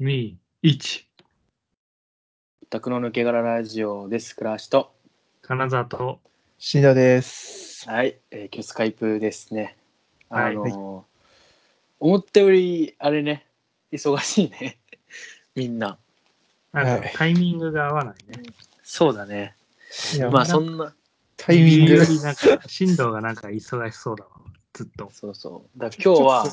2、1。宅の抜け殻ラジオです。倉橋と。金沢と、シダです。はい、えー今日スカイプですね。はいあのー思ったより、あれね、忙しいね。みんな。なんはいかタイミングが合わないね。そうだね。まあ、なそんな、タイミングよりなんか、進藤がなんか忙しそうだわ。ずっと。そうそう。だ今日は、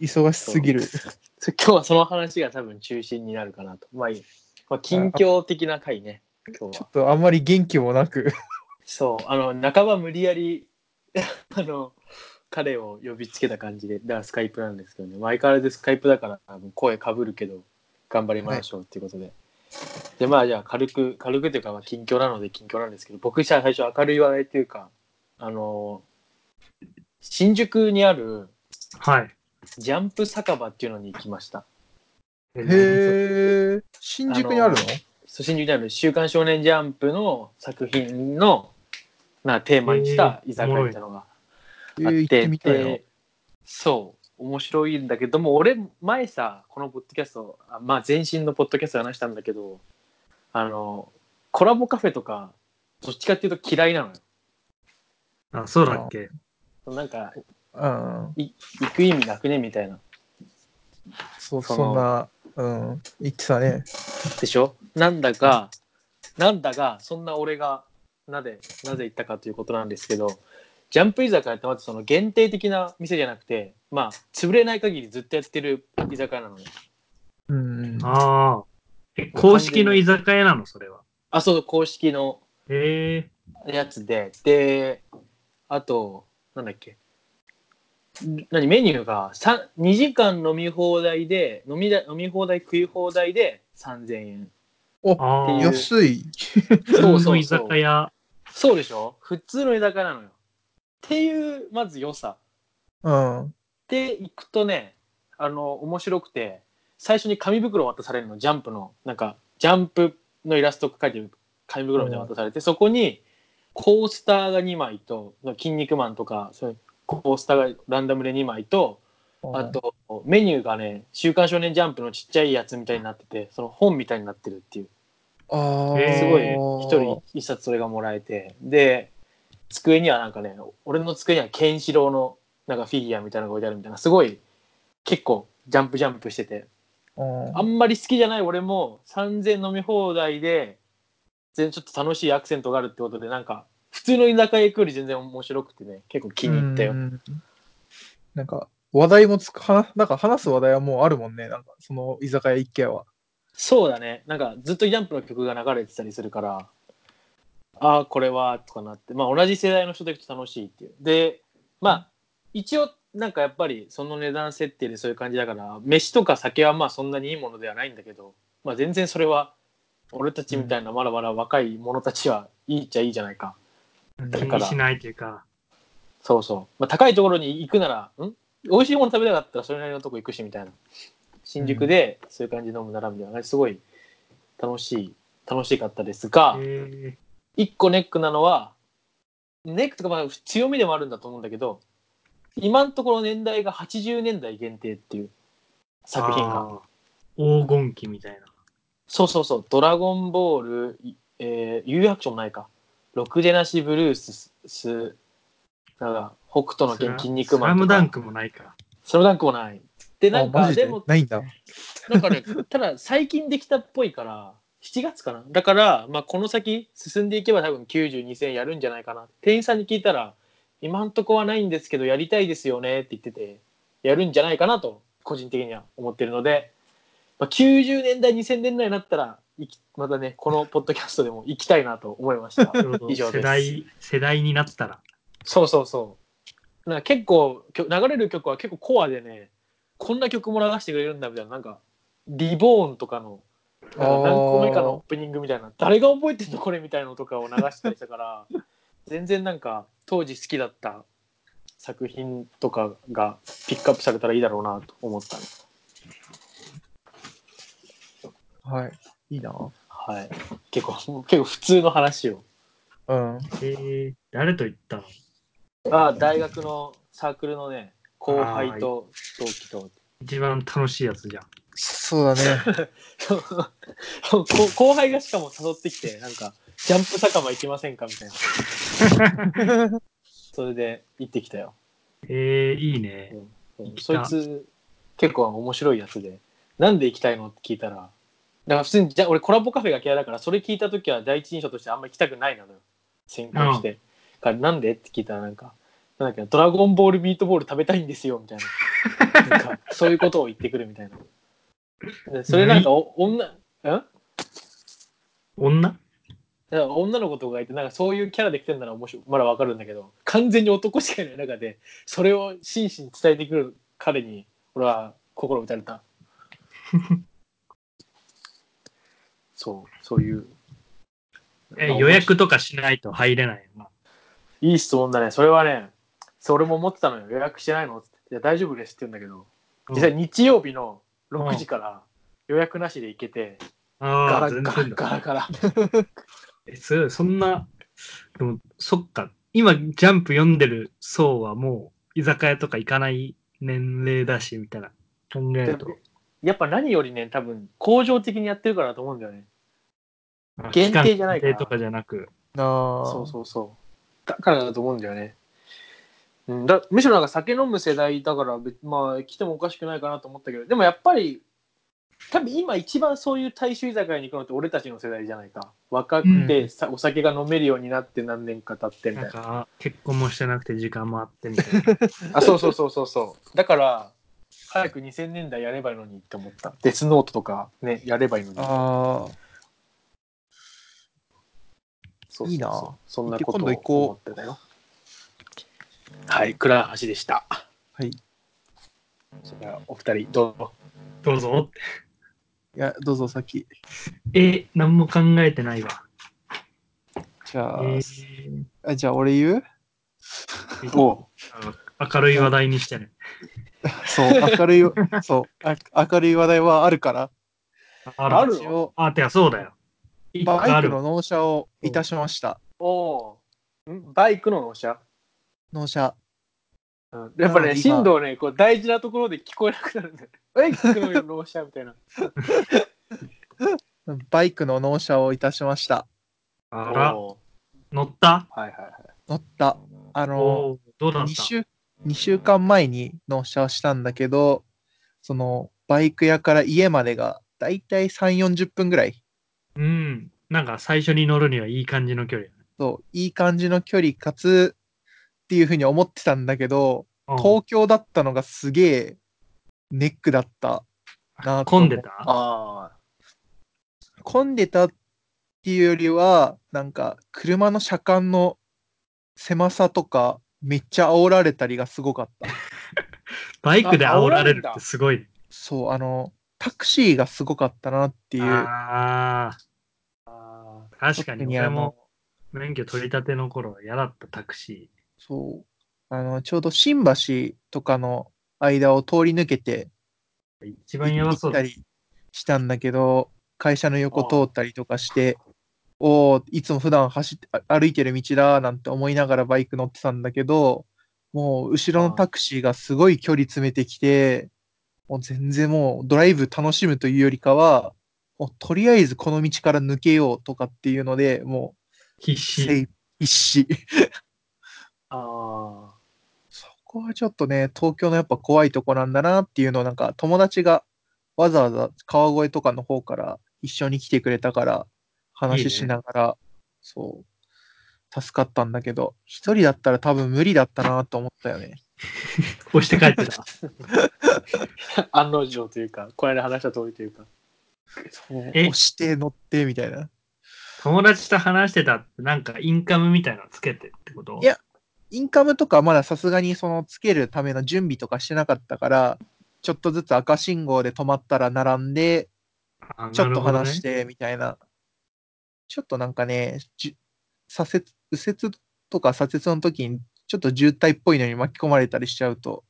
忙しすぎる。そ 今日はその話が多分中心になるかなと。まあいい。まあ、近況的な回ね、今日はちょっ。とあんまり元気もなく。そう、あの、半ば無理やり、あの、彼を呼びつけた感じで、だからスカイプなんですけどね、相変わらずスカイプだから声かぶるけど、頑張りましょうっていうことで。で、まあじゃあ軽く、軽くというか、まあ近況なので近況なんですけど、僕じゃあ最初明るい話題というか、あの、新宿にあるはい。ジャンプ酒場っていうのに行きました。えへえ。新宿にあるの？新宿にある週刊少年ジャンプの作品の、なテーマにした居酒屋みたいなのがあって、てみたいな。でそう。面白いんだけども俺前さこのポッドキャストあまあ前身のポッドキャストで話したんだけどあのコラボカフェとかどっちかっていうと嫌いなのよ。あ、そうだっけ？なんかうん。い行く意味なくね？みたいなそう、そのそんな、うん。言ってたね。でしょ？なんだがなんだがそんな俺がなぜなぜ行ったかということなんですけどジャンプ居酒屋ってまずその限定的な店じゃなくてまあ潰れない限りずっとやってる居酒屋なのねうん。ああ。え公式の居酒屋なの？それは。あそう公式のへえやつで、で、あと、なんだっけ、ん何、メニューがさ2時間飲み放題で、飲みだ飲み放題、食い放題で3000円。ああ。っていう安い。普通そうそうの居酒屋。そうでしょ？普通の居酒屋なのよ。っていう、まず良さ。うん。で、行くとね、あの、面白くて、最初に紙袋を渡されるの、ジャンプの、なんか、ジャンプのイラストが書いてる紙袋みたいなの渡されて、そこに、コースターが2枚と、筋肉マンとか、そういうコースターがランダムで2枚と、あと、メニューがね、週刊少年ジャンプのちっちゃいやつみたいになってて、その本みたいになってるっていう。あすごい、一人一冊それがもらえて、で、机にはなんかね、俺の机にはケンシロウのなんかフィギュアみたいなのが置いてあるみたいな、すごい、結構ジャンプジャンプしてて、うん。あんまり好きじゃない俺も3000飲み放題で、全然ちょっと楽しいアクセントがあるってことで、なんか、普通の居酒屋行くより全然面白くてね、結構気に入ったよ。うんなんか、話題もつか、はなんか話す話題はもうあるもんね。なんか、その居酒屋一軒は。そうだね。なんかずっとジャンプの曲が流れてたりするから、ああ、これは、とかなって、まあ同じ世代の人で行くと楽しいっていう。で、まあ、一応、なんかやっぱりその値段設定でそういう感じだから、飯とか酒はまあそんなにいいものではないんだけど、まあ全然それは、俺たちみたいなまだまだ若い者たちはいいっちゃいいじゃないか。気にしないというか。そうそう。まあ高いところに行くなら、ん？美味しいもの食べたかったらそれなりのとこ行くしみたいな。新宿でそういう感じで飲むならみたいな。すごい楽しい、楽しかったですが、一個ネックなのはネックとかまあ強みでもあるんだと思うんだけど今のところ年代が80年代限定っていう作品が黄金期みたいな。そうそうそう「ドラゴンボール」いえー、有楽町もないか「ろくでなしブルース」すなんか北斗の拳筋肉マンとかスラムダンクもないか。スラムダンクもないでなんあマジで？かでもないんだ。なんかね、ただ最近できたっぽいから、7月かな？だから、まあ、この先進んでいけば多分92戦やるんじゃないかな。店員さんに聞いたら、今んとこはないんですけど、やりたいですよねって言ってて、やるんじゃないかなと、個人的には思ってるので、まあ、90年代、2000年代になったら、いきまたね、このポッドキャストでも行きたいなと思いました。なるほど 以上です世代、世代になったら。そうそうそう。なんか結構、きょ流れる曲は結構コアでね、こんな曲も流してくれるんだみたいな、なんか、リボーンとかの、なんか何個目かのオープニングみたいな、誰が覚えてんのこれみたいなのとかを流したりしたから、全然なんか、当時好きだった作品とかがピックアップされたらいいだろうなと思ったね。はい。いいな。はい。結構、結構普通の話を。うん。えー、誰と言ったの？ああ、大学のサークルのね、後輩と同期と。一番楽しいやつじゃん。そうだね。こ 後輩がしかも誘ってきて、なんか、ジャンプ酒場行きませんかみたいな。それで行ってきたよ。えー、いいね。うんそいつ、結構面白いやつで、なんで行きたいの？って聞いたら、だから普通に、じゃ俺コラボカフェが嫌いだから、それ聞いたときは第一印象としてあんまり行きたくないなのよ。先行して。からなんでって聞いたらなんか、なんだっけな、ドラゴンボールミートボール食べたいんですよ、みたいな。なんか、そういうことを言ってくるみたいな。でそれなんかお、女、ん女？女の子とかがいてなんかそういうキャラで来てるなら面白いまだわかるんだけど完全に男しかいない中でそれを真摯に伝えてくる彼に俺は心打たれた そうそういうえ予約とかしないと入れないよな。いい質問だねそれはねそう俺も思ってたのよ予約してないの？っていや大丈夫ですって言うんだけど実際日曜日の6時から予約なしで行けてガラガラ。ガラガラ えすごい、そんな、でも、そっか。今、ジャンプ読んでる層はもう、居酒屋とか行かない年齢だし、みたいな。考えると。やっぱ何よりね多分恒常的にやってるからだと思うんだよねあ限定じゃないから期間限定とかじゃなく。なあ。そうそうそう。だからだと思うんだよね。うん、だむしろなんか酒飲む世代だから別まあ来てもおかしくないかなと思ったけどでもやっぱり多分今一番そういう大衆居酒屋に行くのって俺たちの世代じゃないか若くて、うんさお酒が飲めるようになって何年か経ってみたなないんか、結婚もしてなくて時間もあってみたいな。あそうそうそうそうそうだから早く2000年代やればいいのにって思ったデスノートとかねやればいいのにああ。そうそうそう。いいな。そんなことを今度行こう。思ってたよ。はい倉橋でした。はい。いそれではお二人どうぞ。どうぞ。や、どうぞ先。え、何も考えてないわ。じゃあ、えー。あじゃあ俺言う？おあ明るい話題にしてね。そう、明るい、そうあ、明るい話題はあるから、あある一応、あ、てかそうだよ。バイクの納車をいたしました。おん？バイクの納車、納車。うん、やっぱね振動ねこう大事なところで聞こえなくなる んだよバイクの納車みたいな。バイクの納車をいたしました。あら、お乗った？はいはいはい。乗った。あの、どうだっ2た週、2週間前に納車をしたんだけど、その、バイク屋から家までがだいたい3、40分ぐらい。うん。なんか最初に乗るにはいい感じの距離そう、いい感じの距離かつ、っていうふうに思ってたんだけど、だね。東京だったのがすげえネックだったなと混んでた？あ混んでたっていうよりは、なんか車の車間の狭さとか、めっちゃ煽られたりがすごかった。バイクで煽られるってすごいね。そう、あの、タクシーがすごかったなっていう。ああ確かに俺も免許取り立ての頃は嫌だったタクシそう。あの、ちょうど新橋とかの間を通り抜けてー。一番やばそうだ。行ったりしたんだけど、会社の横通ったりとかして、おお、いつも普段走ってあ歩いてる道だなんて思いながらバイク乗ってたんだけど、もう後ろのタクシーがすごい距離詰めてきて、もう全然もうドライブ楽しむというよりかは、もうとりあえずこの道から抜けようとかっていうので、もう必死。精必死。あそこはちょっとね、東京のやっぱ怖いとこなんだなっていうのをなんか友達がわざわざ川越とかの方から一緒に来てくれたから話しながら、そう、助かったんだけど、一人だったら多分無理だったなと思ったよね。押して帰ってた。あ 案の定というかこの間話した通りというか押して乗ってみたいな。友達と話してたってなんかインカムみたいなのつけてってこと？いやインカムとかまださすがにそのつけるための準備とかしてなかったから、ちょっとずつ赤信号で止まったら並んで、あちょっと話してみたいな。ちょっとなんかね、じ左折、右折とか左折の時にちょっと渋滞っぽいのに巻き込まれたりしちゃうと、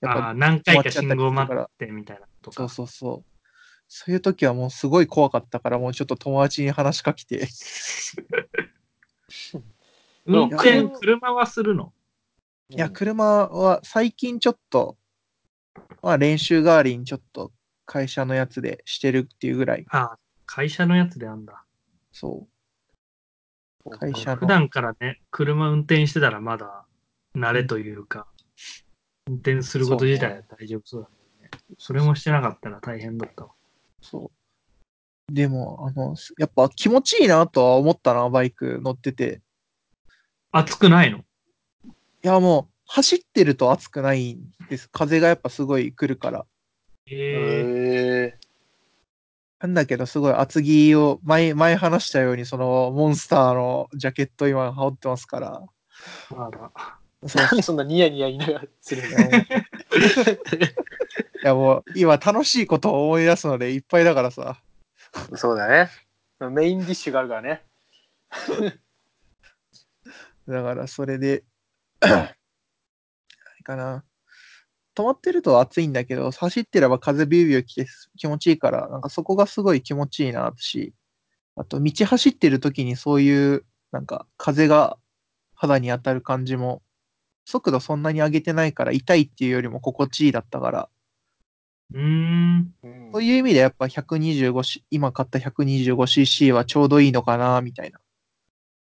やっあーぱ、何回か信号待ってみたいなとかそう。そうそう。そういう時はもうすごい怖かったから、もうちょっと友達に話しかけて、運転、うん車はするの？いや、車は最近ちょっと、まあ練習代わりにちょっと会社のやつでしてるっていうぐらい、あ、会社のやつであんだ。そう。会社の普段からね、車運転してたらまだ慣れというか、運転すること自体は大丈夫そうだね。それもしてなかったら大変だったわ。そう。でも、あの、やっぱ気持ちいいなとは思ったな、バイク乗ってて。暑くないの？いや、もう、走ってると暑くないんです。風がやっぱすごい来るから。ええへえ。なんだけど、すごい厚着を、前、前話したように、その、モンスターのジャケット今羽織ってますから。まだ。そうなんで？そんなニヤニヤ言いながらするんいだやもういやもう、今楽しいことを思い出すのでいっぱいだからさ。そうだね。メインディッシュがあるからね。だから、それで、あれかな。止まってると暑いんだけど、走ってれば風ビュービュー来て気持ちいいから、なんかそこがすごい気持ちいいなし、あと道走ってる時にそういう、なんか風が肌に当たる感じも、速度そんなに上げてないから痛いっていうよりも心地いいだったから、うーん。うんそういう意味でやっぱ 125C、今買った 125cc はちょうどいいのかな、みたい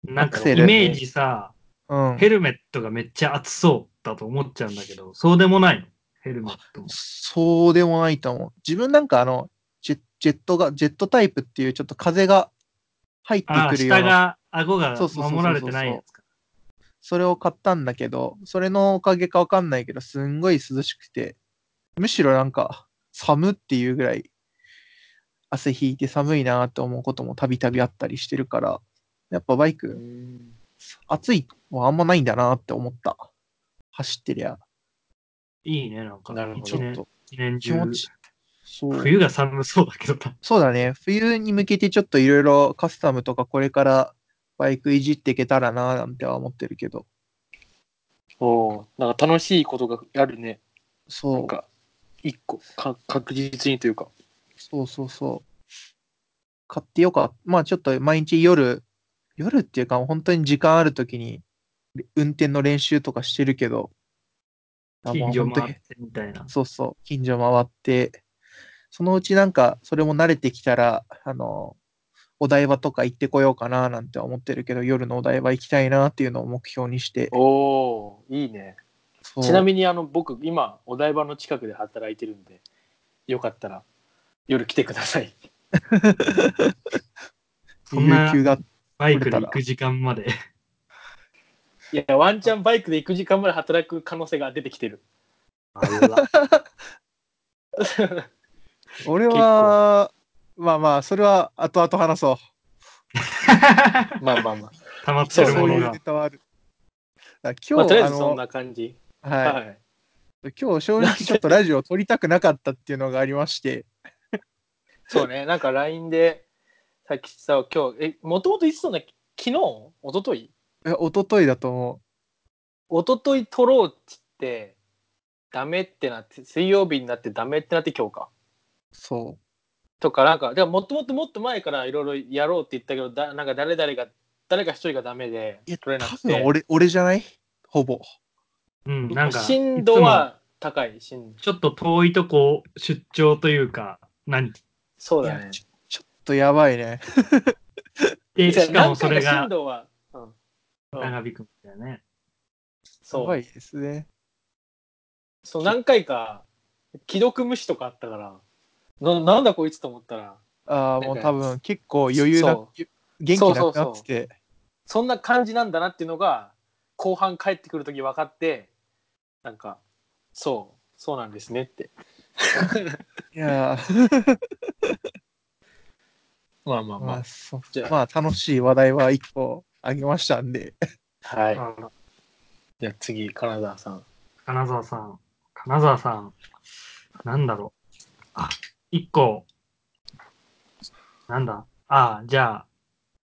なんかイメージさ、な。うん。ヘルメットがめっちゃ暑そうだと思っちゃうんだけど、そうでもないの？ヘルメットも。そうでもないと思う。自分なんかあの、ジェジェットが、ジェットタイプっていうちょっと風が入ってくるような、下が、顎が守られてないやつか。それを買ったんだけど、それのおかげかわかんないけど、すんごい涼しくて、むしろなんか寒っていうぐらい汗引いて寒いなと思うこともたびたびあったりしてるから、やっぱバイうクん暑いはあんまないんだなって思った。走ってりゃ。いいね、なんか。なるほど一年ちょっと一年中。気持ち、そう。冬が寒そうだけどな。そうだね。冬に向けてちょっといろいろカスタムとかこれからバイクいじっていけたらななんては思ってるけど。おーなんか楽しいことがあるね。なそう。んか、一個か、確実にというか。そうそうそう。買ってよかった。まあちょっと毎日夜、夜っていうか本当に時間あるときに運転の練習とかしてるけど。近所回ってみたいな。そうそう。近所回って。そのうちなんかそれも慣れてきたら、あの、お台場とか行ってこようかななんて思ってるけど、夜のお台場行きたいなっていうのを目標にして。おおいいね。ちなみにあの僕今お台場の近くで働いてるんでよかったら夜来てください。そんな有給がバイクで行く時間まで。いやワンチャンバイクで行く時間まで働く可能性が出てきてる。俺は、まあまあ、それは後々話そう。まあまあま溜まってそうるものがそういうネ。タはある。だあ。今日、まあ、とりあえずそんな感じ。はい、はい。今日正直ちょっとラジオを撮りたくなかったっていうのがありまして、そうね、なんか LINE でさっきさ、今日、え、もともといつそんな、昨日？一昨日え一昨日だと思一昨日撮ろうっつって、ダメってなって、水曜日になってダメってなって今日か。う。そとか、なんか、でももともともっと前からいろいろやろうって言ったけど、だなんか誰々が、誰か一人がダメでう。いや、撮れなくて。多分俺、俺じゃない？ほぼ。うん、なんか、深度は高い、深度。ちょっと遠いとこ出張というか、何？そうだね。ちょちょっとやばいね。で、しかもそれがは、長引くんだよね。やそう。ばいですね。そう、何回か、既読無視とかあったから、ななんだこいつと思ったら、ああ、もう多分結構余裕なそ、元気なくなってて。そんな感じなんだなっていうのが、後半帰ってくるとき分かって、なんか、そう、そうなんですねって。いやー まあまあままあ、じゃあまあ、楽しい話題は一個あげましたんで。あ。はい。じゃあ次、金沢さん。金沢さん。金沢さん。なんだろう。あ、一個。なんだ？あじゃあ、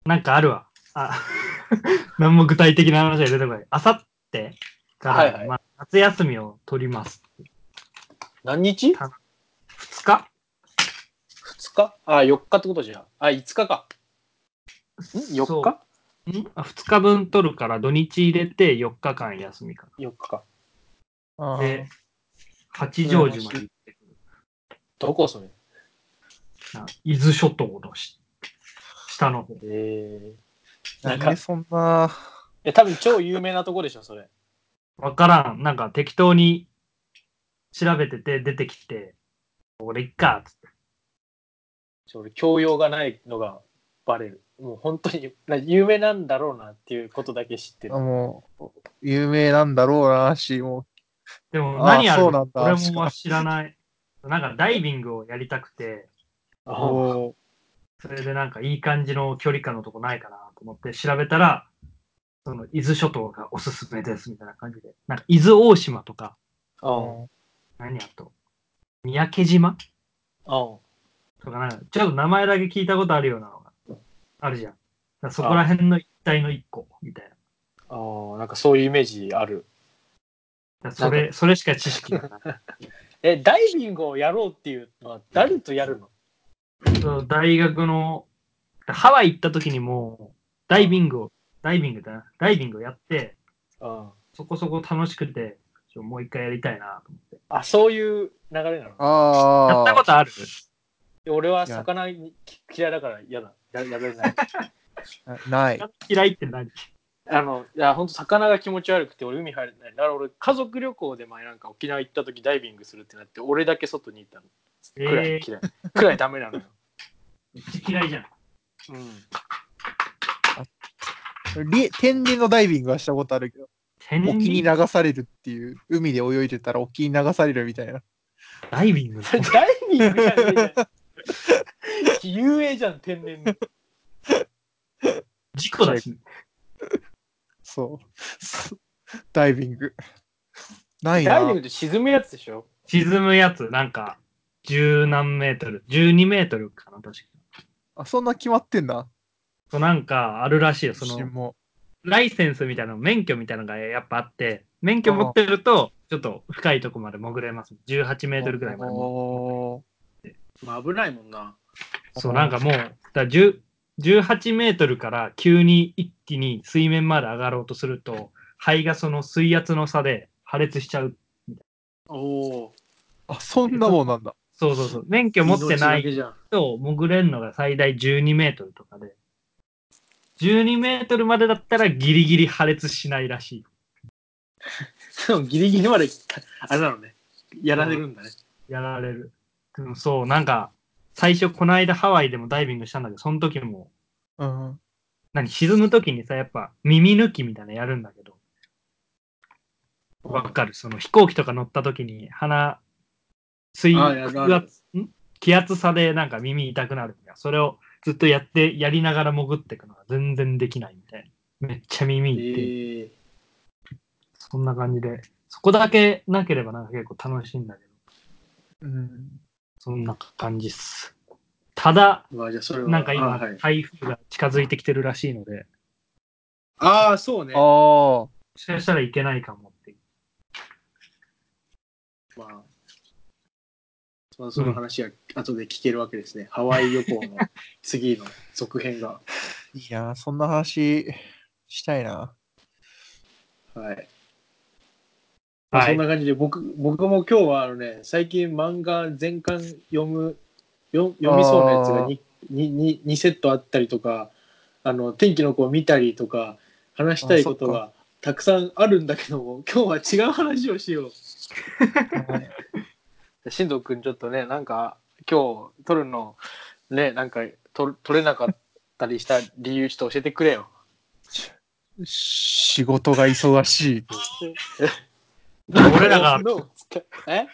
なんかあるわ。あ、何も具体的な話が出てこない。あさってから、はいはいまあ、夏休みを取ります。何日？2日 ?2 日？あ、4日ってことじゃん。あ、5日か。ん ?4 そう日ん？あ ?2 日分取るから土日入れて4日間休みか ?4 日か。あな。で、八丈島に行ってくる。どこそれ？な伊豆諸島のし下の方。えー、ななんんかでそんな、え、多分超有名なとこでしょ、それ。わからん。なんか適当に調べてて出てきて、俺いっかっつって。ちょ俺、教養がないのがバレる。もう本当に、な有名なんだろうなっていうことだけ知ってる。もう、有名なんだろうなし、もでもあ何やるそうなんだ俺も知らない。なんかダイビングをやりたくて、う、あこそれでなんかいい感じの距離感のとこないかなと思って調べたら、その伊豆諸島がおすすめですみたいな感じで。なんか伊豆大島とか、う、うん。うん。何やと、三宅島？うん。とかなんか、ちょっと名前だけ聞いたことあるようなのがあるじゃん。だそこら辺の一帯の一個みたいな。ああ、なんかそういうイメージある。だそれ、それしか知識がない。え、ダイビングをやろうっていうのは誰とやるの？そう大学の、ハワイ行った時にもう、ダイビングを、ダイビングだな、ダイビングをやって、うん。そこそこ楽しくて、ちょもう一回やりたいなと思って。あ、そういう流れなの？ああ。やったことある？で俺は魚に嫌いだから嫌だ。ややれない。ない。嫌いって何？あの、いや、本当魚が気持ち悪くて俺海入れない。だから俺家族旅行で前なんか沖縄行った時ダイビングするってなって俺だけ外に行ったの。くらいえー嫌い。くらいダメなのよ。めっちゃ嫌いじゃん。うん。り天然のダイビングはしたことあるけど、天然沖に流されるっていう、海で泳いでたら沖に流されるみたいな。ダイビング？それダイビングじゃねえじゃん。遊泳じゃん、天然の。事故だし。そう。そダイビング。ないなダイビング。って沈むやつでしょ？沈むやつ、なんか、十何メートル、12メートルかな、確か。あ、そんな決まってんだ。そうなんか、あるらしいよ。その。ライセンスみたいなの、免許みたいなのがやっぱあって、免許持ってると、ちょっと深いとこまで潜れます。18メートルぐらいまで。おまあ危ないもんな。そう、なんかもう、だから10 18メートルから急に一気に水面まで上がろうとすると、肺がその水圧の差で破裂しちゃう。おお。あ、そんなもんなんだ。そうそうそう。免許持ってない。と潜れるのが最大12メートルとかで、12メートルまでだったらギリギリ破裂しないらしい。でもギリギリまで、あれなのね。やられるんだね。やられる。でもそう、なんか、最初この間ハワイでもダイビングしたんだけど、その時も、うん。何、沈む時にさ、やっぱ耳抜きみたいなのやるんだけど、わかる。その飛行機とか乗った時に鼻、水圧、ん？気圧差でなんか耳痛くなるみたいな。それをずっとやって、やりながら潜っていくのが全然できないみたいな。めっちゃ耳痛い。ええそんな感じで、そこだけなければなんか結構楽しいんだけど、うん。そんな感じっす。ただ。なんか今、あはい、台風が近づいてきてるらしいので、あー、そうね。ああ。もしかしたらいけないかもっていう。まあ、まあ、その話は後で聞けるわけですね。ハワイ旅行の次の続編が。いいな、そんな話したいな。はい。まあ、はいそんな感じで僕僕も今日はあのね最近漫画全巻読むよ読みそうなやつが 2, 2, 2セットあったりとかあの天気の子を見たりとか話したいことがたくさんあるんだけども今日は違う話をしよう。進藤君ちょっとねなんか今日撮るのねなんか撮撮れなかったりした理由ちょっと教えてくれよ。仕事が忙しい。俺らが、のえ？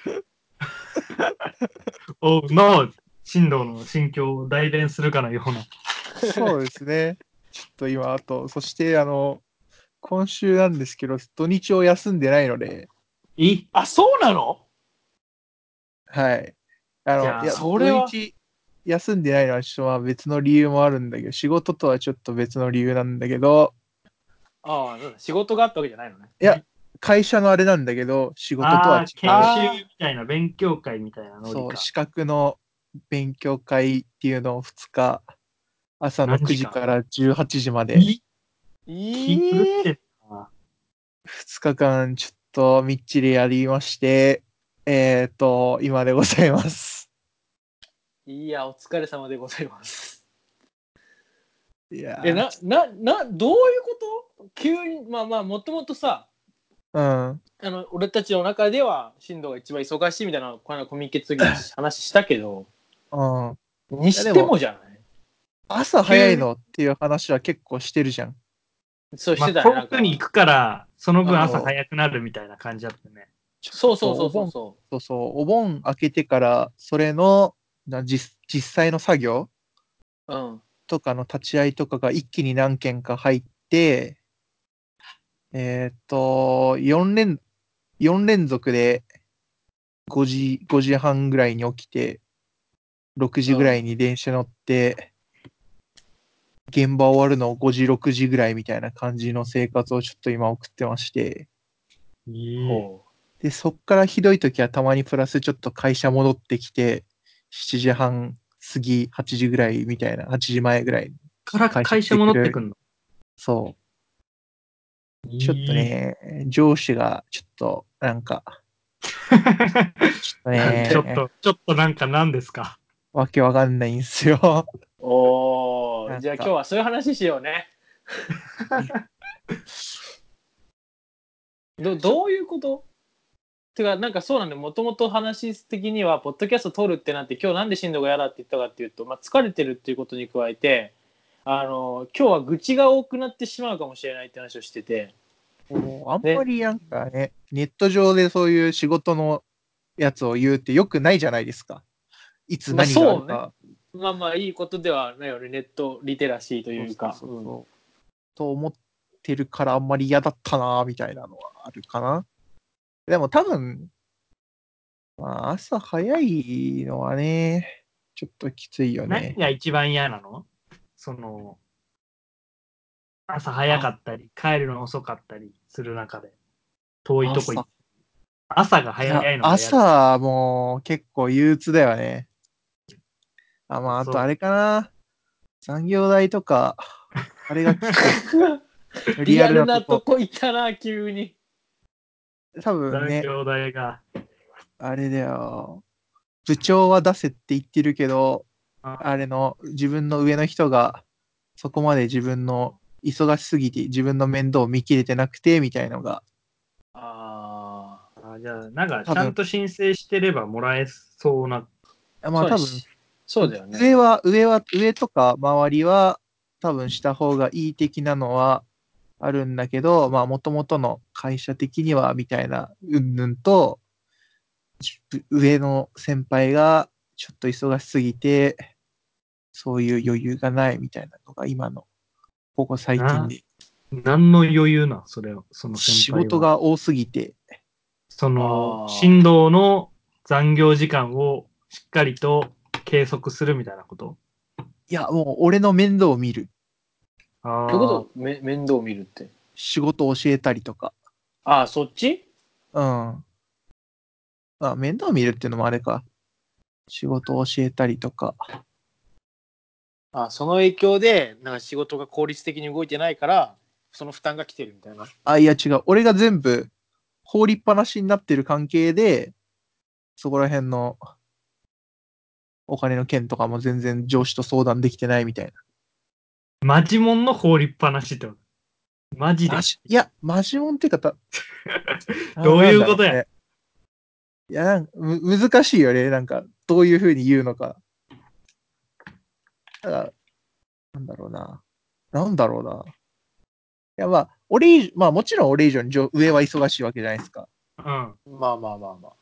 おうの、進藤の心境を代弁するかのような。そうですね。ちょっと今、あと、そして、あの、今週なんですけど、土日を休んでないので、いいあそうなの？はい。あの、いやいや、それは。土日休んでないのは、ちょっとまあ別の理由もあるんだけど、仕事とはちょっと別の理由なんだけど、ああ仕事があったわけじゃないのね。いや、会社のあれなんだけど、仕事とは違あー研う。修みたいな、勉強会みたいなのそう、か。資格の勉強会っていうのを2日、朝の9何時から18時まで、いい気狂ってんな。2日間ちょっとみっちりやりまして、えっ、と、今でございます。いや、お疲れ様でございます。いやえ、な、な、な、どういうこと？急に、まあまあ、もともとさ、うん。あの、俺たちの中では、進藤が一番忙しいみたいな、このコミュニケーションの話したけど、うん。にしてもじゃない？朝早いのっていう話は結構してるじゃん。そうしまあ、てたね遠くに行くから、その分朝早くなるみたいな感じだったね。そうそうそうそうそそうそう、お盆明けてから、それのな実実際の作業？う。うん。とかの立ち会いとかが一気に何件か入って、えーっと、4連、4連続で5時、5時半ぐらいに起きて、6時ぐらいに電車乗って、現場終わるの5時、6時ぐらいみたいな感じの生活をちょっと今送ってまして、ほで、そっからひどい時はたまにプラスちょっと会社戻ってきて、7時半過ぎ、8時ぐらいみたいな、8時前ぐらい。から会社戻ってくんの？そう。ちょっとね、上司がちょっと、なんか、ちょっとね、ちょっと、ちょっとなんか何ですか？わけわかんないんですよ。う。おー、じゃあ今日はそういう話しようね。どどういうこと？てか、なんかそうなんで、もともと話的には、ポッドキャスト撮るってなって、今日なんで進藤が嫌だって言ったかっていうと、まあ、疲れてるっていうことに加えて、あの、今日は愚痴が多くなってしまうかもしれないって話をしてて、もうあんまりなんかね、ネット上でそういう仕事のやつを言うってよくないじゃないですか。いつ何があるか。まあまあいいことではないよね、ネットリテラシーというか。そうそうそうと思ってるからあんまり嫌だったなみたいなのはあるかな。でも多分、まあ、朝早いのはね、ちょっときついよ何ね。が一番嫌なの？その、朝早かったり、帰るの遅かったりする中で、遠いとこ行っ朝が早いのが嫌だ朝もう結構憂鬱だよね。あ、まあ、あそうとあれかな。残業代とか、あれが結構リリアアルルなとなとこ。こ行ったな、急に。多分ね、残業代が。あれだよ。部長は出せって言ってるけど、ああれの自分の上の人がそこまで自分の忙しすぎて自分の面倒を見切れてなくてみたいのが、ああじゃあ、なんか、ちゃんと申請してればもらえそうな。あ。まあ多分そうだよね。上は、上は、上とか周りは多分した方がいい的なのはあるんだけど、まあ元々の会社的にはみたいなうんぬんと、じ上の先輩がちょっと忙しすぎて、そういう余裕がないみたいなのが今の、ここ最近で、何の余裕なん？それを、その先仕輩は。事が多すぎて、その振動の残業時間をしっかりと計測するみたいなこと？いや、もう俺の面倒を見る。あどういうこと？め面倒見るって。仕事を教えたりとか。ああ、そっち？うん。あ、面倒見るっていうのもあれか。仕事を教えたりとか。あその影響で、なんか仕事が効率的に動いてないから、その負担が来てるみたいな。あ、いや違う。俺が全部放りっぱなしになってる関係で、そこら辺のお金の件とかも全然上司と相談できてないみたいな。マジモンの放りっぱなしってこと？マジで？マジいや、マジモンっていうかた どういうことや？ねいやなんかむ、難しいよね。なんか、どういうふうに言うのか。ただ、なんだろうな。なんだろうな。いや、まあ、俺以上、まあもちろん俺以上に上上は忙しいわけじゃないですか。うん。まあまあまあまあ。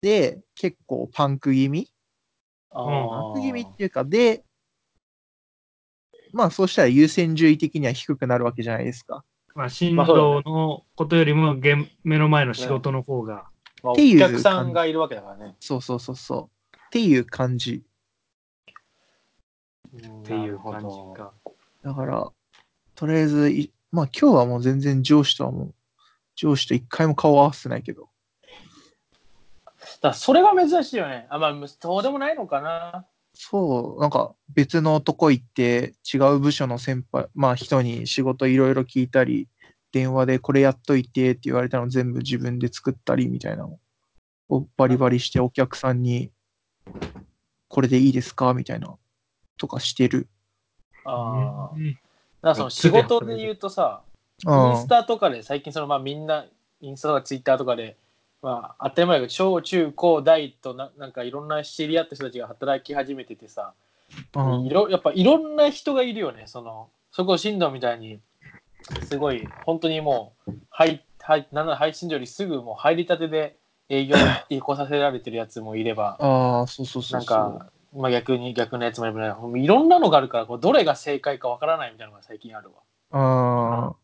で、結構パンク気味？あパーンク気味っていうか、で、まあそうしたら優先順位的には低くなるわけじゃないですか。まあ、振動のことよりも現目の前の仕事の方が。まあ、おっていう客さんがいるわけだからね。そうそうそうそう。っていう感じ。っていう感じか。だから、とりあえずい、まあ今日はもう全然上司とはもう、上司と一回も顔合わせてないけど。だそれが珍しいよね。あ、まあ、そうでもないのかな。そう、なんか別のとこ行って違う部署の先輩、まあ人に仕事いろいろ聞いたり、電話でこれやっといてって言われたの全部自分で作ったりみたいなのをバリバリしてお客さんにこれでいいですかみたいな、とかしてる。ああ。うんだからその仕事で言うとさ、イうんンスタとかで最近そのまあみんなインスタとかツイッターとかで、まあ、当たり前だけど小中高大とななんかいろんな知り合った人たちが働き始めててさ、うんいろやっぱいろんな人がいるよねそのそこ進藤みたいにすごい本当にもう配配なん配信よりすぐもう入りたてで営業に来させられてるやつもいればああ、そうそうそう。なんか、まあ、逆に逆のやつもいればいろんなのがあるからこうどれが正解かわからないみたいなのが最近あるわ。ああ。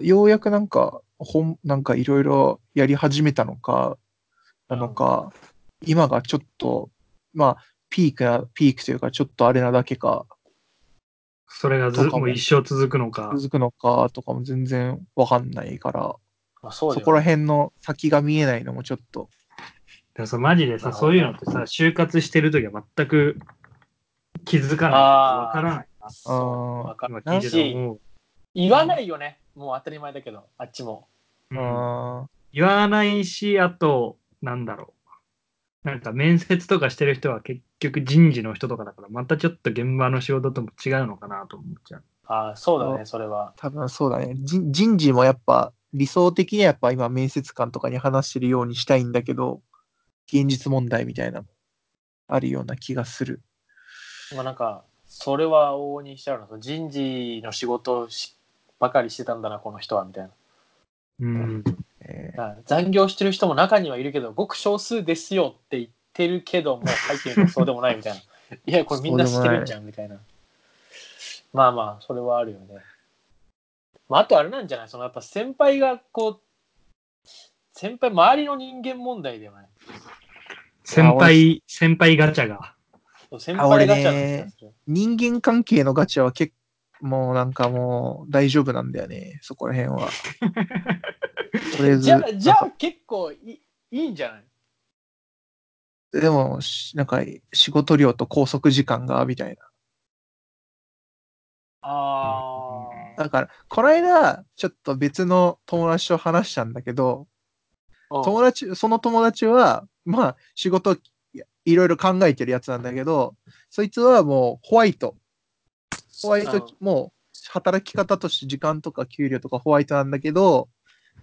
ようやくなんか、本、なんかいろいろやり始めたのか、なのか、今がちょっと、まあ、ピークな、ピークというか、ちょっとあれなだけか、それがずももう一生続くのか。続くのかとかも全然わかんないから、まあ、そうそこら辺の先が見えないのもちょっと、だからさマジでさ、そういうのってさ、就活してるときは全く気づかない。わからないな。そうわかる。言わないよね。もう当たり前だけど、あっちも。うんあ言わないし、あと、なんだろう。なんか面接とかしてる人は結局人事の人とかだから、またちょっと現場の仕事とも違うのかなと思っちゃう。ああ、そうだね、それは。多分そうだね。人人事もやっぱ、理想的にはやっぱ今面接官とかに話してるようにしたいんだけど、現実問題みたいなのあるような気がする。まあなんか、それは往々にしちゃうの人事の仕事をしばかりしてたんだな、この人は、みたいな。うん。えー残業してる人も中にはいるけど、ごく少数ですよって言ってるけども、入ってみるとそうでもないみたいな。いや、これみんな知ってるんじゃん、みたいな。まあまあ、それはあるよね。まあ、あとあれなんじゃない？そのやっぱ先輩がこう、先輩、周りの人間問題ではない。先輩、先輩ガチャが。先輩ガチャの気がする。人間関係のガチャは結構、もうなんかもう大丈夫なんだよね、そこら辺は。とりあえず、じゃあ、じゃあ結構いいいんじゃない？でも、しなんか仕事量と拘束時間が、みたいあな。だから、この間、ちょっと別の友達と話したんだけど、あ。友達、その友達は、まあ、仕事いいろいろ考えてるやつなんだけど、そいつはもうホワイト。ホワイト、もう働き方として時間とか給料とかホワイトなんだけど、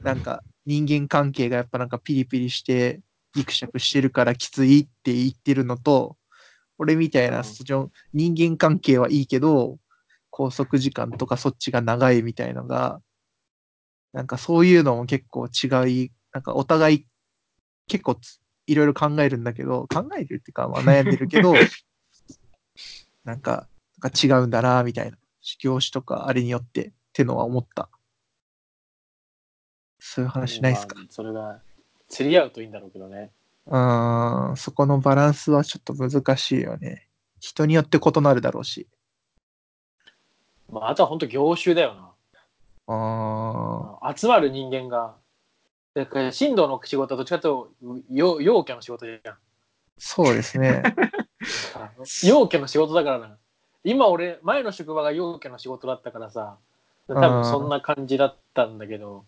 なんか人間関係がやっぱなんかピリピリして、ギクシャクしてるからきついって言ってるのと、俺みたいうんな、人間関係はいいけど、拘束時間とかそっちが長いみたいのが、なんかそういうのも結構違い、なんかお互い結構ついろいろ考えるんだけど、考えるっていうか、まあ、悩んでるけど、なんか、なんか違うんだな、みたいな。業種とかあれによってってのは思った。そういう話ないっすか？まあそれが釣り合うといいんだろうけどね。うーん、そこのバランスはちょっと難しいよね。人によって異なるだろうし。まあ、あとは本当業種だよな。あ集まる人間が。だから、進藤の仕事はどっちかというと、陽陽キャの仕事じゃん。そうですね。陽キャの仕事だからな。今俺、前の職場が陽キャの仕事だったからさ、多分そんな感じだったんだけど、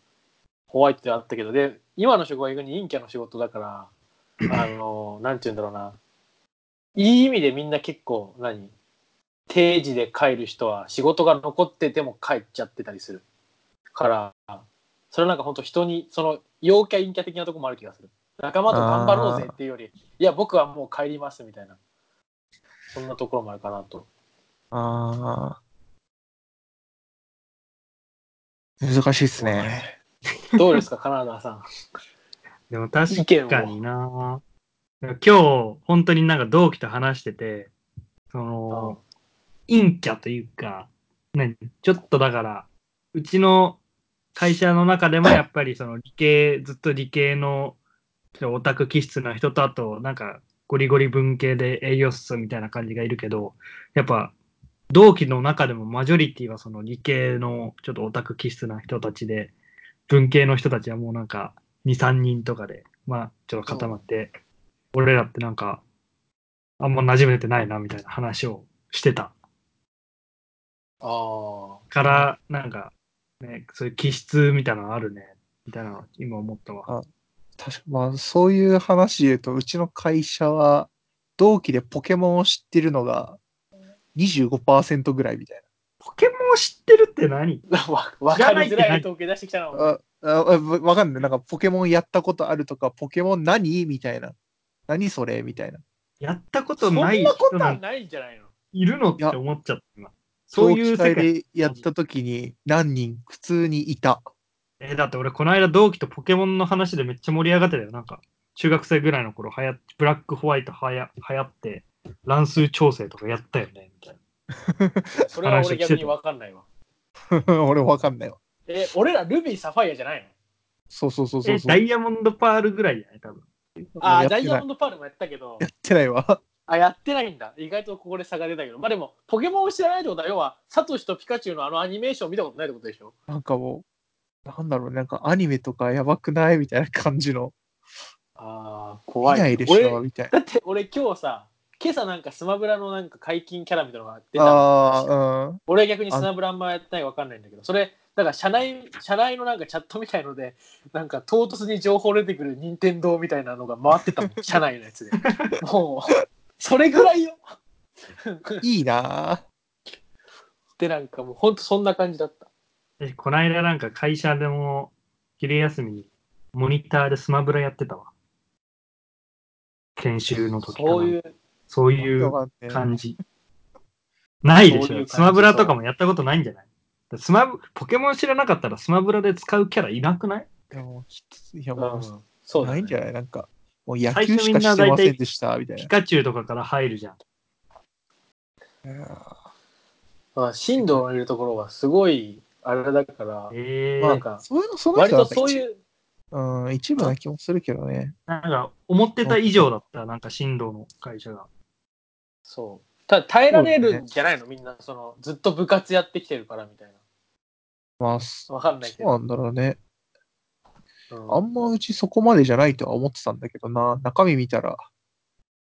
ホワイトであったけど、で、今の職場は意外に陰キャの仕事だから、あの、なんて言うんだろうな。いい意味でみんな結構、何定時で帰る人は仕事が残ってても帰っちゃってたりする。から、それなんか本当人に、その陽キャ陰キャ的なとこもある気がする。仲間と頑張ろうぜっていうより、いや、僕はもう帰りますみたいな。そんなところもあるかなと。あー難しいっすね。どうですか、カナダさん。でも確かにな。今日、本当になんか同期と話してて、その、陰キャというか、ね、ちょっとだから、うちの会社の中でも やっぱりその理系、ずっと理系のオタク気質な人と、あとなんかゴリゴリ文系で栄養素みたいな感じがいるけど、やっぱ同期の中でもマジョリティはその理系のちょっとオタク気質な人たちで、文系の人たちはもうなんか2、3人とかで、まあちょっと固まって、俺らってなんか、あんま馴染めてないなみたいな話をしてた。あから、なんか、ね、そういう気質みたいなのあるね、みたいなの今思ったわ。確かまあ、そういう話で言うと、うちの会社は、同期でポケモンを知ってるのが25%ぐらいみたいポケモンを知ってるって何？わ分かりづらい統計出してきたな。な。あああわかんない。なんかポケモンやったことあるとか、ポケモン何？みたいな。何それ？みたいな。やったこそんとないなこと人なんてはないんじゃないの？いるのって思っちゃった今。そういう世界。会でやった時に何人？普通にいた。えーだって俺この間同期とポケモンの話でめっちゃ盛り上がってたよ。なんか中学生ぐらいの頃はやブラックホワイトはや流行って乱数調整とかやったよねみたいそれは俺逆に分かんないわ。俺わかんないわ。え、俺らルビー、サファイアじゃないの？そうそうそうな。そうそう。えダイヤモンドパールぐらいじゃない多分。あダイヤモンドパールもやったけどや、ってないわ。あ、やってないんだ。意外とここで差が出たけど。まあでも、ポケモンを知らないってことは、要は、サトシとピカチュウのあのアニメーションを見たことないってことでしょ？なんかもう、なんだろう、なんかアニメとかやばくない？みたいな感じの。ああ、見怖い。ないでし俺ょみたいな。だって俺今日さ、今朝なんかスマブラのなんか解禁キャラみたいなのが出たのああ、うん。俺は逆にスマブラあんまやってないか分かんないんだけど、それ、だから社内、社内のなんかチャットみたいので、なんか唐突に情報出てくる任天堂みたいなのが回ってたもん、社内のやつで。もう、それぐらいよ。いいなぁ。で、なんかもうほんとそんな感じだった。え、こないだなんか会社でも昼休みにモニターでスマブラやってたわ。研修の時かな。そういう、そういう感じ。ないでしょ。スマブラとかもやったことないんじゃない？スマブポケモン知らなかったらスマブラで使うキャラいなくない？いやもいやうもう、ん、そうだ、ねないんじゃない？なんか、もう野球しかしてませんでした、みたいピカチュウとかから入るじゃん。な。いやまあ、振動のいるところはすごい、あれだから、えー、まあなんか、そういうの、その割とそういう、うん、一部な気もするけどね。なんか思ってた以上だった、なんか振動の会社が。そう。ただ耐えられるんじゃないの、みんな、その、ずっと部活やってきてるからみたいまあ、そな。わかんないけど。うなんだろうね。うんあんまうちそこまでじゃないとは思ってたんだけどな。中身見たら、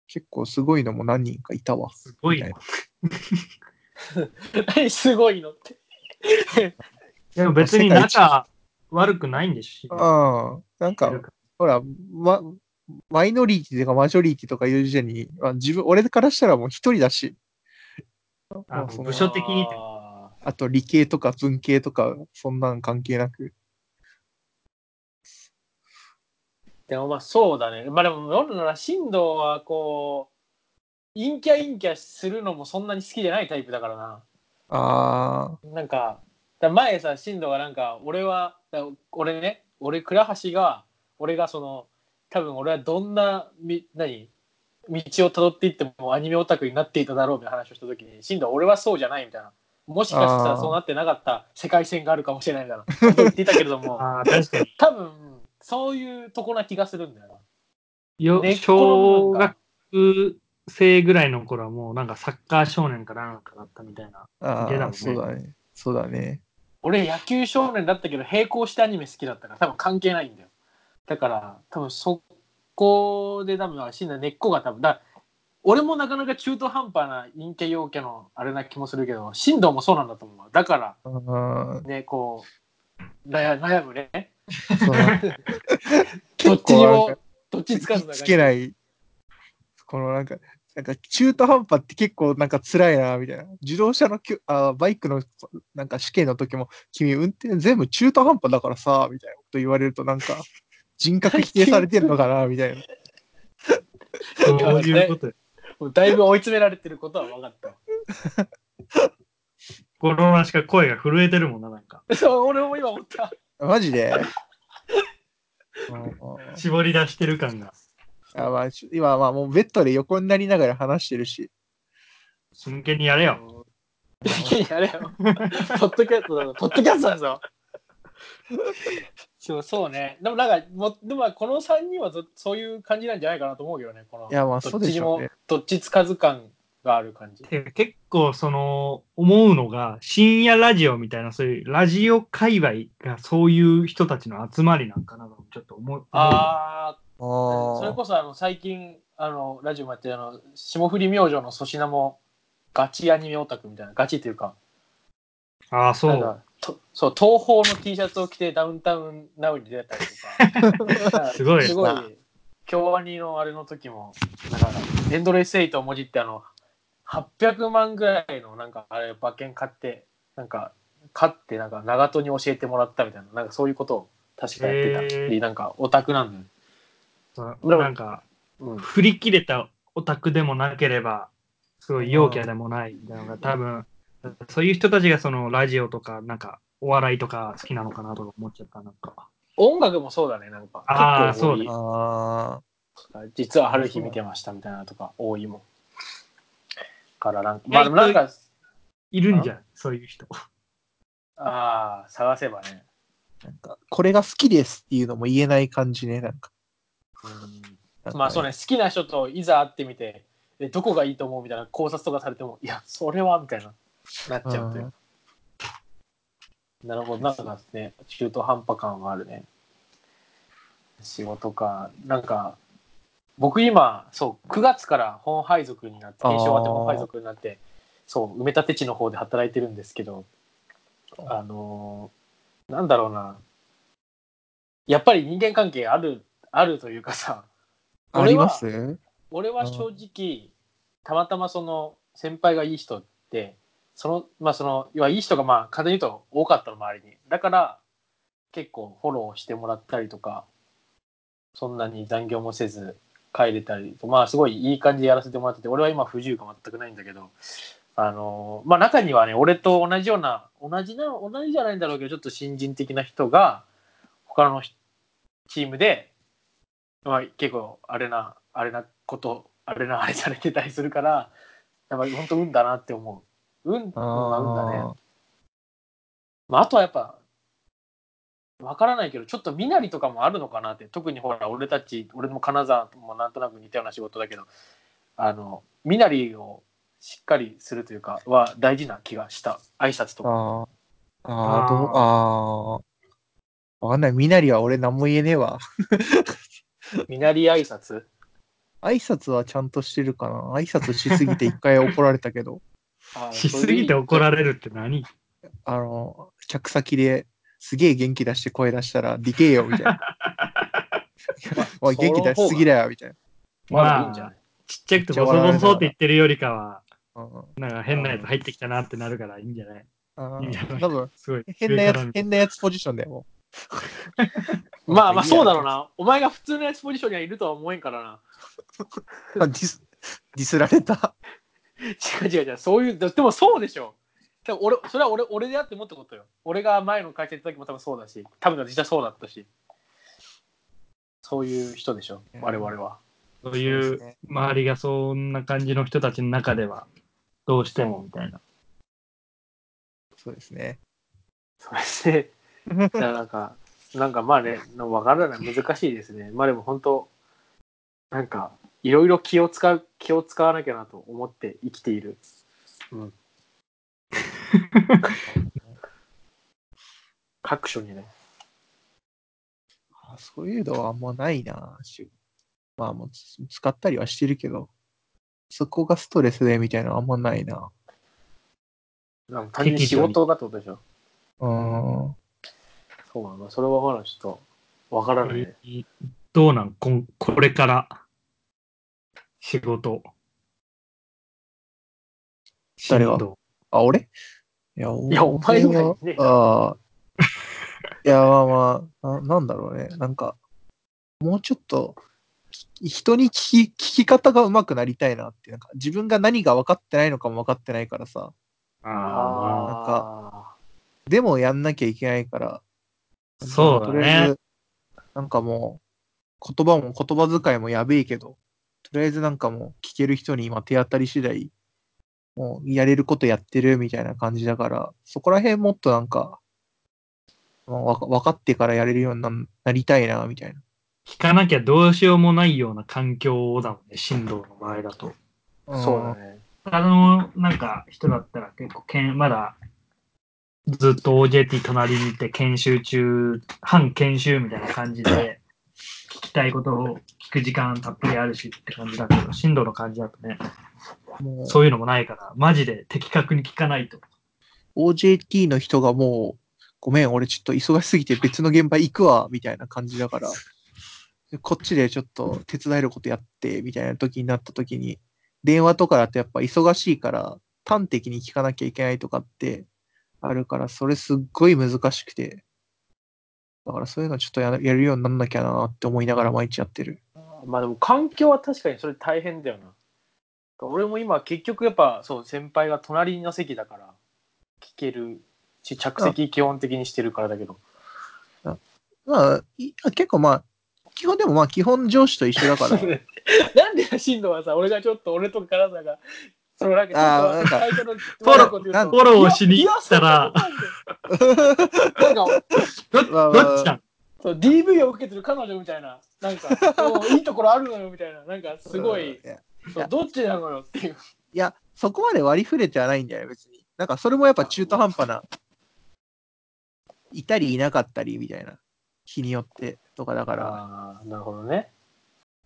結構すごいのも何人かいたわ。すごいな。み 何すごいのって。でも別に仲悪くないんでしょ。うん。なんか、ほら、ま、マイノリティとかマジョリティとかいう時点に、まあ、自分、俺からしたらもう一人だし。あ部署的にってああと理系とか文系とか、そんなん関係なく。ーでもまあそうだね。まあでも、どうなら、進藤はこう、陰キャ陰キャするのもそんなに好きじゃないタイプだからな。あなんか、だ前さ、進藤がなんか、俺は、だ俺ね、俺、倉橋が、俺がその、多分俺はどんな、み何？道をたどっていってもアニメオタクになっていただろうみたいな話をした時に、進藤は俺はそうじゃないみたいな。もしかしたらそうなってなかった世界線があるかもしれないみたいなことを言っていたけれども、ああ、確かに。多分、そういうとこな気がするんだよな。よ根っこ小学生ぐらいの頃はもうなんかサッカー少年かなんかだったみたいな。あ、ああ、いけだもんねそうだね。そうだね。俺野球少年だったけど並行してアニメ好きだったから多分関係ないんだよだから多分そこで多分死んだ根っこが多分だ俺もなかなか中途半端な陰キャ陽キャのあれな気もするけど進藤もそうなんだと思うわ。だからねこう悩悩むね。どっ結ちにもどっちつかずなつけない。このなんか、なんか中途半端って結構なんか辛いな、みたいな。自動車のきゅあバイクのなんか試験の時も、君運転全部中途半端だからさ、みたいなこと言われるとなんか、人格否定されてんのかな、みたいな。そういうことよ。もうだいぶ追い詰められてることは分かった心なしか声が震えてるもんな、なんか。そう俺も今思ったマジで？うん絞り出してる感が。あまあ、今、まあもうベッドで横になりながら話してるし。真剣にやれよ。やれよ。ポッドキャストだぞ。ポッドキャストだぞ。そうそうね。でもなんか、もでもこの3人はぞそういう感じなんじゃないかなと思うけどね。このいや、まあそうでどっちにもしょうね。どっちつかず感がある感じ。結構その思うのが深夜ラジオみたいなそういうラジオ界隈がそういう人たちの集まりなんかなとちょっと思う。ああ、あそれこそあの最近あのラジオもやってるあの霜降り明星の粗品もガチアニメオタクみたいなガチっていうかああ、そう。とそう東宝の T シャツを着てダウンタウンナウに出たりとか すごいすごい京アニのあれの時も、なんか、エンドレスエイトをもじって、あの、800万ぐらいの、なんか、あれ、馬券買って、なんか、買って、なんか、長門に教えてもらったみたいな、なんかそういうことを確かやってたり、なんか、オタクなんだよ。なんか、うん。振り切れたオタクでもなければ、すごい陽キャでもないみたいなのが多分、そういう人たちがそのラジオとか、なんかお笑いとか好きなのかなとか思っちゃった、なんか。音楽もそうだね、なんか。あー結構多いあ実は春日見てましたみたいなのとか多いもん。からなんか、まあでもなんか、いるんじゃん、そういう人。ああ、探せばね。あ、なんか、これが好きですっていうのも言えない感じね、なんか。まあそうね、好きな人といざ会ってみて、えどこがいいと思うみたいな考察とかされても、いや、それはみたいな、なっちゃうという。なるほど、なんかね、中途半端感があるね。仕事か、なんか、僕今、そう、9月から本配属になって、あー。研修終わって本配属になって、そう、埋め立て地の方で働いてるんですけど、あのーなんだろうな、やっぱり人間関係ある、あるというかさ、あります？俺は正直たまたまその先輩がいい人ってそのまあその要はいい人がまあ簡単に言うと多かったの周りに。だから結構フォローしてもらったりとかそんなに残業もせず帰れたりとまあすごいいい感じでやらせてもらってて俺は今不自由が全くないんだけどあのまあ中にはね俺と同じような同じな同じじゃないんだろうけどちょっと新人的な人が他のチームでまあ、結構あれなあれなことあれなあれされてたりするからやっぱり本当運だなって思う運運は運だね。あまあ、あとはやっぱわからないけどちょっと身なりとかもあるのかなって。特にほら俺たち俺も金沢もなんとなく似たような仕事だけどあの身なりをしっかりするというかは大事な気がした。挨拶とか。ああああどうああわかんない。みなりは俺何も言えねえわ。身なり挨拶？挨拶はちゃんとしてるかな。挨拶しすぎて一回怒られたけど、あしすぎて怒られるって何？あの、客先ですげえ元気出して声出したら、でけえよ、みたいな。おい、元気出しすぎだよ、みたいまだいいんじゃない、ちっちゃくてボソボソって言ってるよりかは、な。うんなんか変なやつ入ってきたなってなるからいいんじゃない？あいいんじゃない？ー多分、すごい。変なやつ、変なやつポジションだよ、もう。まあまあそうだろうな。なお前が普通のやつポジションにはいるとは思えんからな ディス、ディスられた。違う違う違う、そういう、ででもそうでしょ。でも俺、それは俺、俺であってもってことよ。俺が前の会社行った時も多分そうだし、多分実際そうだったし。そういう人でしょ、うん我々は。そういうね周りがそんな感じの人たちの中では、どうしてもみたいな。そうですね。それで、だからなんか、なんかまあね、わからない、難しいですね。まあでも本当、なんか、いろいろ気を使う、気を使わなきゃなと思って生きている。うん。各所にね。あそういうのはあんまないな。しまあもうつ使ったりはしてるけど、そこがストレスでみたいなのはあんまないな。なんかに仕事だってことでしょ。うん。そうなんだ。それはほら、ちょっと、わからないね。どうなん？こんこれから仕事。誰が？あ、俺？いや、いやお前以外はね。ああ。いや、まあまあな、なんだろうね。なんか、もうちょっと、き人に聞き聞き方が上手くなりたいなってなんか自分が何が分かってないのかも分かってないからさ、ああでもやんなきゃいけないから、あ、そうだね。とりあえず、なんかもう、言葉も言葉遣いもやべえけど、とりあえずなんかもう聞ける人に今手当たり次第、もうやれることやってるみたいな感じだから、そこら辺もっとなんか、分かってからやれるようにななりたいな、みたいな。聞かなきゃどうしようもないような環境だもんね、進路の場合だと。あ、そうだね。あの、なんか人だったら結構けん、まだずっと OJT 隣にいて研修中、半研修みたいな感じで、聞きたいことを聞く時間たっぷりあるしって感じだけど、進路の感じだとね、もうそういうのもないから、マジで的確に聞かないと。OJT の人がもう、ごめん、俺ちょっと忙しすぎて別の現場行くわ、みたいな感じだから、でこっちでちょっと手伝えることやって、みたいな時になった時に、電話とかだとやっぱ忙しいから、端的に聞かなきゃいけないとかってあるから、それすっごい難しくて。だからそういうのちょっとややるようになんなきゃなって思いながら毎日やってる。まあでも環境は確かにそれ大変だよな。俺も今結局やっぱそう先輩が隣の席だから聞けるし着席基本的にしてるからだけど。まあ、い結構まあ、基本でもまあ基本上司と一緒だから。なんで進藤はさ俺がちょっと俺と金沢がそのなんかあーなんか最初のフォローなんフォローしに行ったら、なんかどまあまあ。どっちだ？そう DV を受けてる彼女みたいななんかいいところあるのよみたいな。なんかすごいそうどっちなのよっていう。いや、そこまで割り振れてはないんだよ、別に。なんかそれもやっぱ中途半端な、いたりいなかったりみたいな、日によってとかだから、ああなるほどね。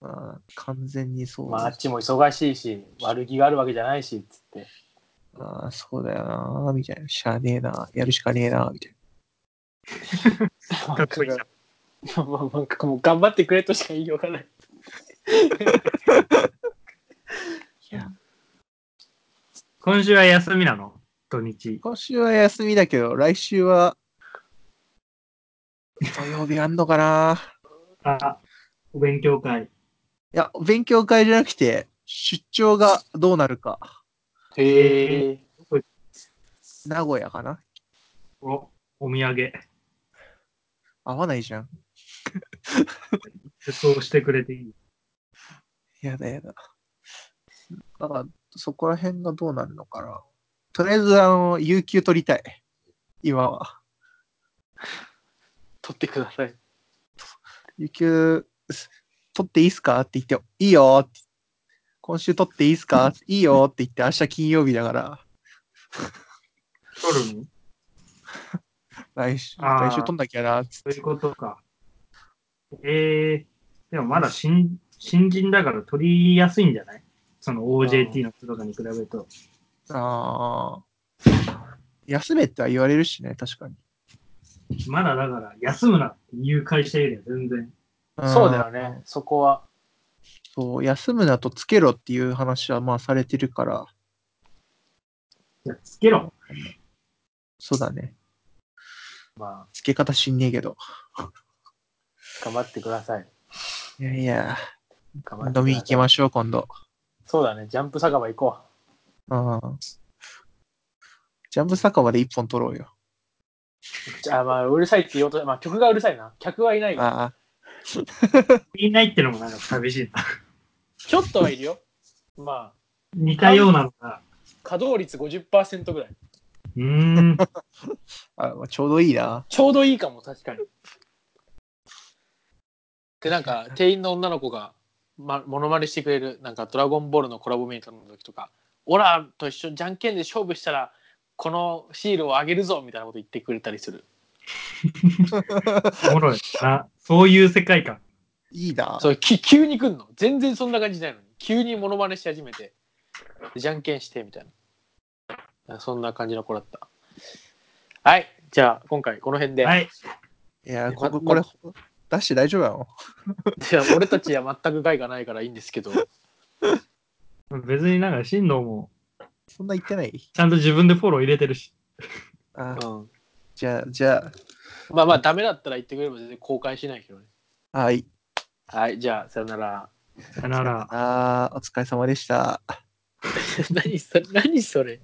まあ、完全にそう。まああっちも忙しいし悪気があるわけじゃないしっつって。ああそうだよな、みたいな。しゃあねえな、やるしかねえな、みたい かっこいいじゃんまあまあまあもう頑張ってくれとしか言いようがない。今週は休みなの？土日。今週は休みだけど、来週は、土曜日あんのかなあ、お勉強会。いや、勉強会じゃなくて、出張がどうなるか。へえ。名古屋かなお、お土産。合わないじゃん。そうしてくれていい。やだやだ。だから、そこら辺がどうなるのかな。とりあえず、あの、有給取りたい。今は。取ってください。有給、す取っていいっすか？って言って、いいよって。今週取っていいっすか？いいよって言って、明日金曜日だから、取るの？来週、来週取んなきゃな、つそういうことか。ええでもまだ新新人だから取りやすいんじゃない？その OJT の人とかに比べると。ああ。休めっては言われるしね、確かに。まだだから休むなっていう会社よりは全然。そうだよね。そこは。そう、休むなとつけろっていう話はまあされてるから、いやつけろ。そうだね。まつけ方知んねえけど。あ頑張ってください。いやいや、飲み行きましょう、今度。そうだね。ジャンプ酒場行こうん。ジャンプ酒場で一本取ろうよ。う。じゃあまあうるさいって言おうと、まあ曲がうるさいな。客はいないが。ああ。いないってのもなんか寂しいな。ちょっとはいるよ。まあ似たようなのが。稼働率50%ぐらい。うーん。あまあちょうどいいな。ちょうどいいかも、確かに。で、なんか、店員の女の子が、ま、モノマネしてくれる、なんか、ドラゴンボールのコラボメイトの時とか、オラと一緒にじゃんけんで勝負したら、このシールをあげるぞみたいなこと言ってくれたりする。おもろいな。そういう世界観。いいな。そうき急に来んの。全然そんな感じじゃないのに。急にモノマネし始めて、でじゃんけんしてみたいな。そんな感じの子だった。はい。じゃあ、今回この辺で。はい。いや、まこここれ、出して大丈夫なの？いや俺たちは全く害がないからいいんですけど。別になんか進藤もそんな言ってない？ちゃんと自分でフォロー入れてるし。あうん。じゃあ、じゃまあまあ、ダメだったら言ってくれれば全然公開しないけどね。あ、はい。はい。じゃあ、さよなら。さよなら。あーお疲れ様でした。何それ何それ